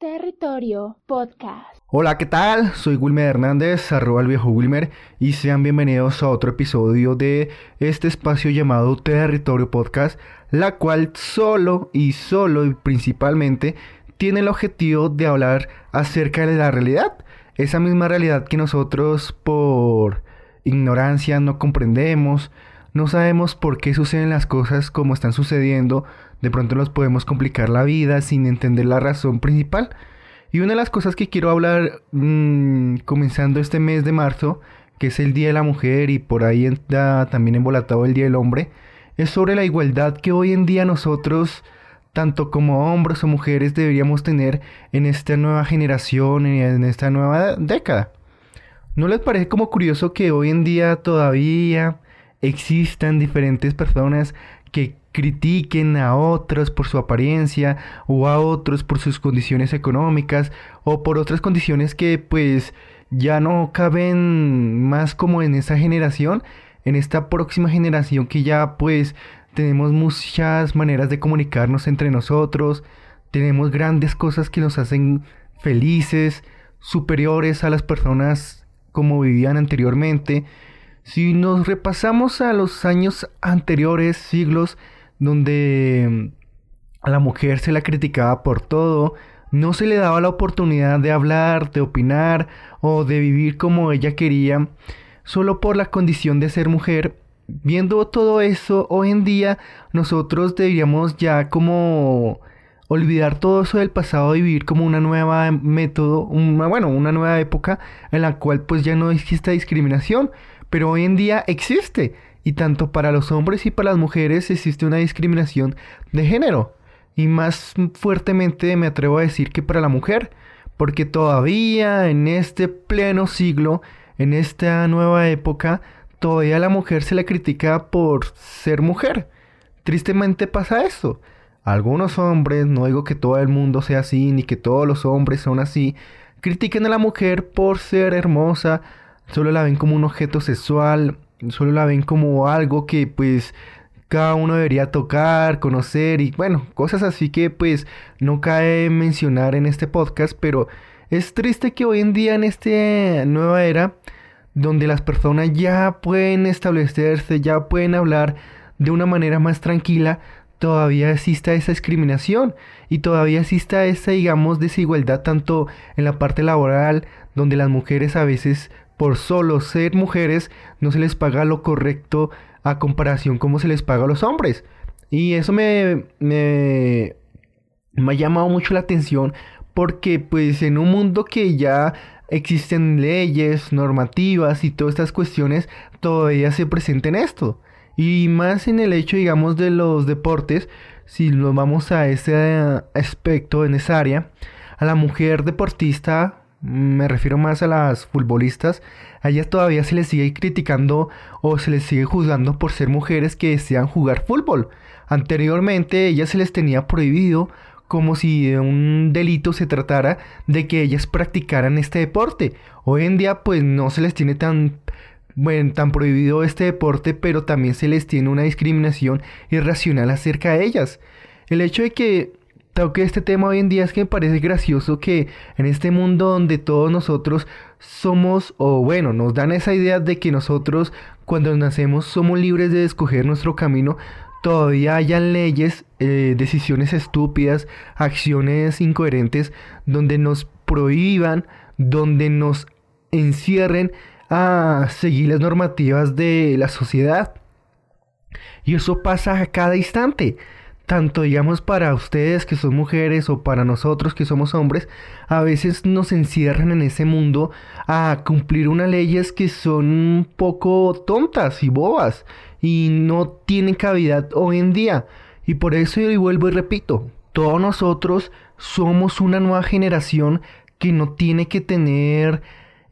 Territorio Podcast. Hola, ¿qué tal? Soy Wilmer Hernández, arroba el viejo Wilmer, y sean bienvenidos a otro episodio de este espacio llamado Territorio Podcast, la cual solo y solo y principalmente tiene el objetivo de hablar acerca de la realidad, esa misma realidad que nosotros por ignorancia no comprendemos, no sabemos por qué suceden las cosas como están sucediendo, de pronto nos podemos complicar la vida sin entender la razón principal. Y una de las cosas que quiero hablar mmm, comenzando este mes de marzo, que es el Día de la Mujer y por ahí está también embolatado el Día del Hombre, es sobre la igualdad que hoy en día nosotros, tanto como hombres o mujeres, deberíamos tener en esta nueva generación, en esta nueva década. ¿No les parece como curioso que hoy en día todavía existan diferentes personas que critiquen a otros por su apariencia o a otros por sus condiciones económicas o por otras condiciones que pues ya no caben más como en esa generación, en esta próxima generación que ya pues tenemos muchas maneras de comunicarnos entre nosotros, tenemos grandes cosas que nos hacen felices, superiores a las personas como vivían anteriormente. Si nos repasamos a los años anteriores, siglos, donde a la mujer se la criticaba por todo, no se le daba la oportunidad de hablar, de opinar o de vivir como ella quería, solo por la condición de ser mujer. Viendo todo eso, hoy en día nosotros deberíamos ya como olvidar todo eso del pasado y vivir como una nueva método, una, bueno, una nueva época en la cual pues ya no existe discriminación, pero hoy en día existe y tanto para los hombres y para las mujeres existe una discriminación de género. Y más fuertemente me atrevo a decir que para la mujer, porque todavía en este pleno siglo, en esta nueva época, todavía a la mujer se le critica por ser mujer. Tristemente pasa esto. Algunos hombres, no digo que todo el mundo sea así, ni que todos los hombres son así, critiquen a la mujer por ser hermosa, solo la ven como un objeto sexual, solo la ven como algo que pues cada uno debería tocar, conocer y bueno, cosas así que pues no cae mencionar en este podcast, pero es triste que hoy en día en esta nueva era donde las personas ya pueden establecerse, ya pueden hablar de una manera más tranquila, todavía exista esa discriminación y todavía exista esa, digamos, desigualdad tanto en la parte laboral, donde las mujeres a veces por solo ser mujeres no se les paga lo correcto a comparación como se les paga a los hombres. Y eso me, me, me ha llamado mucho la atención porque pues en un mundo que ya existen leyes, normativas y todas estas cuestiones, todavía se presenten esto. Y más en el hecho, digamos, de los deportes, si nos vamos a ese aspecto, en esa área, a la mujer deportista me refiero más a las futbolistas, a ellas todavía se les sigue criticando o se les sigue juzgando por ser mujeres que desean jugar fútbol. Anteriormente ellas se les tenía prohibido como si de un delito se tratara de que ellas practicaran este deporte. Hoy en día pues no se les tiene tan bueno, tan prohibido este deporte, pero también se les tiene una discriminación irracional acerca de ellas. El hecho de que que este tema hoy en día es que me parece gracioso que en este mundo donde todos nosotros somos, o bueno, nos dan esa idea de que nosotros cuando nacemos somos libres de escoger nuestro camino, todavía hayan leyes, eh, decisiones estúpidas, acciones incoherentes, donde nos prohíban, donde nos encierren a seguir las normativas de la sociedad. Y eso pasa a cada instante tanto digamos para ustedes que son mujeres o para nosotros que somos hombres, a veces nos encierran en ese mundo a cumplir unas leyes que son un poco tontas y bobas y no tienen cavidad hoy en día. Y por eso yo vuelvo y repito, todos nosotros somos una nueva generación que no tiene que tener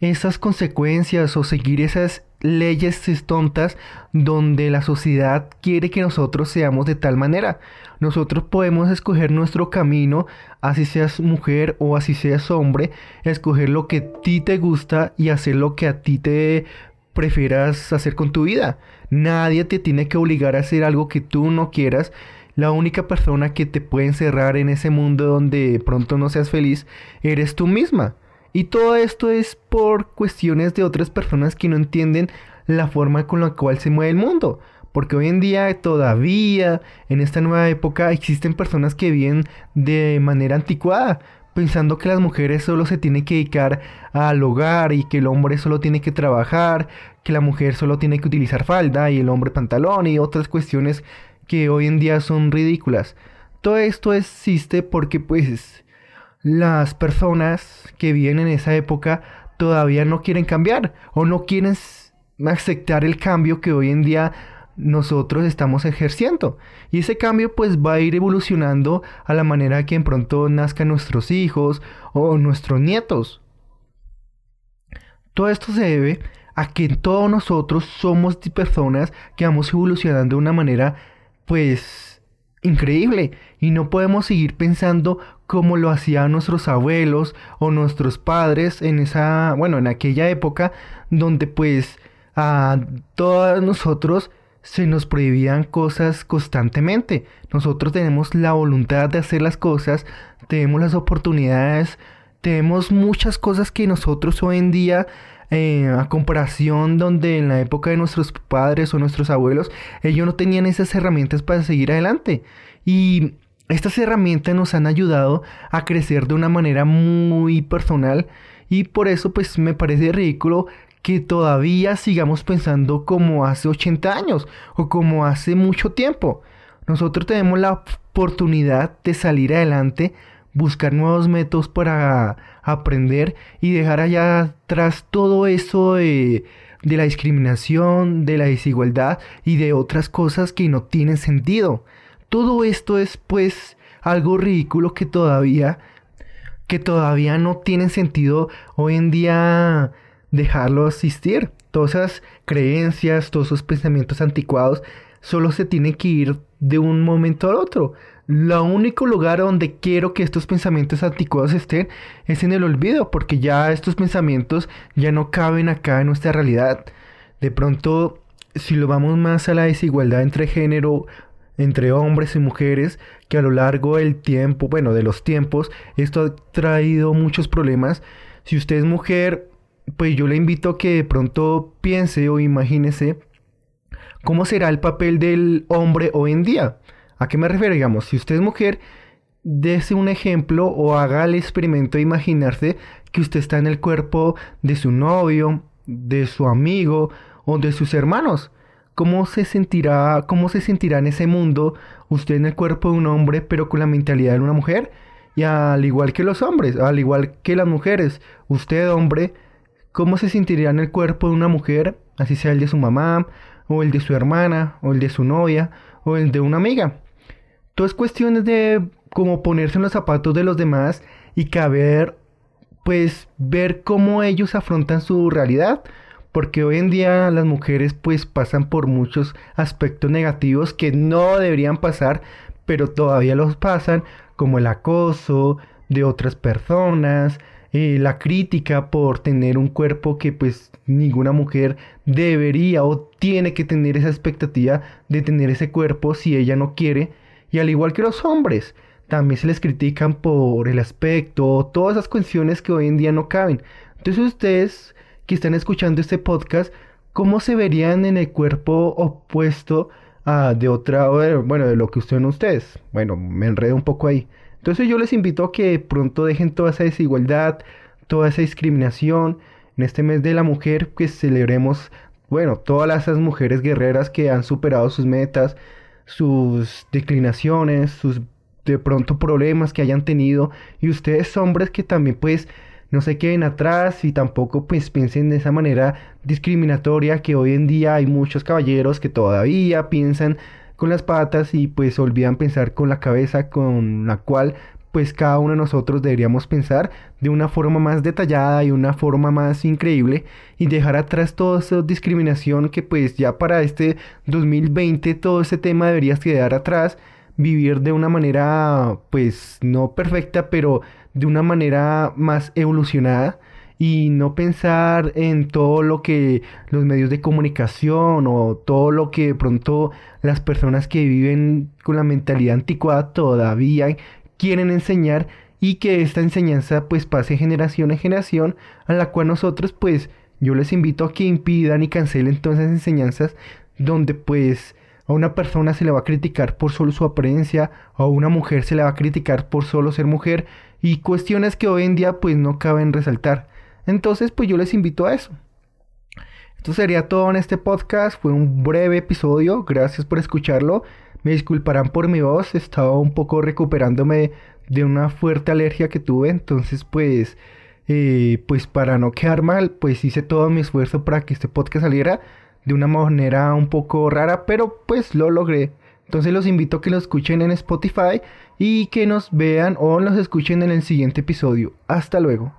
esas consecuencias o seguir esas leyes tontas donde la sociedad quiere que nosotros seamos de tal manera. Nosotros podemos escoger nuestro camino, así seas mujer o así seas hombre, escoger lo que a ti te gusta y hacer lo que a ti te prefieras hacer con tu vida. Nadie te tiene que obligar a hacer algo que tú no quieras la única persona que te puede encerrar en ese mundo donde pronto no seas feliz eres tú misma. Y todo esto es por cuestiones de otras personas que no entienden la forma con la cual se mueve el mundo. Porque hoy en día todavía, en esta nueva época, existen personas que viven de manera anticuada, pensando que las mujeres solo se tienen que dedicar al hogar y que el hombre solo tiene que trabajar, que la mujer solo tiene que utilizar falda y el hombre pantalón y otras cuestiones que hoy en día son ridículas. Todo esto existe porque pues las personas que viven en esa época todavía no quieren cambiar o no quieren aceptar el cambio que hoy en día nosotros estamos ejerciendo. Y ese cambio pues va a ir evolucionando a la manera que en pronto nazcan nuestros hijos o nuestros nietos. Todo esto se debe a que todos nosotros somos personas que vamos evolucionando de una manera pues increíble y no podemos seguir pensando como lo hacían nuestros abuelos o nuestros padres en esa, bueno, en aquella época donde pues a todos nosotros se nos prohibían cosas constantemente. Nosotros tenemos la voluntad de hacer las cosas, tenemos las oportunidades, tenemos muchas cosas que nosotros hoy en día, eh, a comparación donde en la época de nuestros padres o nuestros abuelos, ellos no tenían esas herramientas para seguir adelante. Y estas herramientas nos han ayudado a crecer de una manera muy personal y por eso pues me parece ridículo que todavía sigamos pensando como hace 80 años o como hace mucho tiempo. Nosotros tenemos la oportunidad de salir adelante, buscar nuevos métodos para aprender y dejar allá atrás todo eso de, de la discriminación, de la desigualdad y de otras cosas que no tienen sentido. Todo esto es pues algo ridículo que todavía que todavía no tienen sentido hoy en día dejarlo asistir. Todas esas creencias, todos esos pensamientos anticuados, solo se tienen que ir de un momento al otro. Lo único lugar donde quiero que estos pensamientos anticuados estén es en el olvido, porque ya estos pensamientos ya no caben acá en nuestra realidad. De pronto, si lo vamos más a la desigualdad entre género, entre hombres y mujeres, que a lo largo del tiempo, bueno, de los tiempos, esto ha traído muchos problemas. Si usted es mujer, pues yo le invito a que de pronto piense o imagínese cómo será el papel del hombre hoy en día. ¿A qué me refiero? Digamos, si usted es mujer, dése un ejemplo o haga el experimento de imaginarse que usted está en el cuerpo de su novio, de su amigo o de sus hermanos. ¿Cómo se sentirá, cómo se sentirá en ese mundo usted en el cuerpo de un hombre pero con la mentalidad de una mujer? Y al igual que los hombres, al igual que las mujeres, usted hombre cómo se sentiría en el cuerpo de una mujer, así sea el de su mamá, o el de su hermana, o el de su novia, o el de una amiga. Todo es cuestiones de cómo ponerse en los zapatos de los demás y caber, pues, ver cómo ellos afrontan su realidad. Porque hoy en día las mujeres pues pasan por muchos aspectos negativos que no deberían pasar, pero todavía los pasan, como el acoso de otras personas, eh, la crítica por tener un cuerpo que pues ninguna mujer debería o tiene que tener esa expectativa de tener ese cuerpo si ella no quiere. Y al igual que los hombres, también se les critican por el aspecto, todas esas cuestiones que hoy en día no caben. Entonces ustedes que están escuchando este podcast, ¿cómo se verían en el cuerpo opuesto a de otra, bueno, de lo que ustedes? Bueno, me enredo un poco ahí. Entonces yo les invito a que pronto dejen toda esa desigualdad, toda esa discriminación. En este mes de la mujer, que celebremos, bueno, todas esas mujeres guerreras que han superado sus metas, sus declinaciones, sus de pronto problemas que hayan tenido. Y ustedes hombres que también pues no se queden atrás y tampoco pues piensen de esa manera discriminatoria que hoy en día hay muchos caballeros que todavía piensan con las patas y pues olvidan pensar con la cabeza con la cual pues cada uno de nosotros deberíamos pensar de una forma más detallada y una forma más increíble y dejar atrás toda esa discriminación que pues ya para este 2020 todo ese tema debería quedar atrás, vivir de una manera pues no perfecta pero de una manera más evolucionada y no pensar en todo lo que los medios de comunicación o todo lo que de pronto las personas que viven con la mentalidad anticuada todavía quieren enseñar y que esta enseñanza pues pase generación en generación a la cual nosotros pues yo les invito a que impidan y cancelen todas esas enseñanzas donde pues a una persona se le va a criticar por solo su apariencia, a una mujer se le va a criticar por solo ser mujer y cuestiones que hoy en día pues no caben resaltar. Entonces pues yo les invito a eso. Esto sería todo en este podcast, fue un breve episodio, gracias por escucharlo. Me disculparán por mi voz, estaba un poco recuperándome de una fuerte alergia que tuve, entonces pues eh, pues para no quedar mal, pues hice todo mi esfuerzo para que este podcast saliera de una manera un poco rara, pero pues lo logré. Entonces los invito a que lo escuchen en Spotify y que nos vean o nos escuchen en el siguiente episodio. Hasta luego.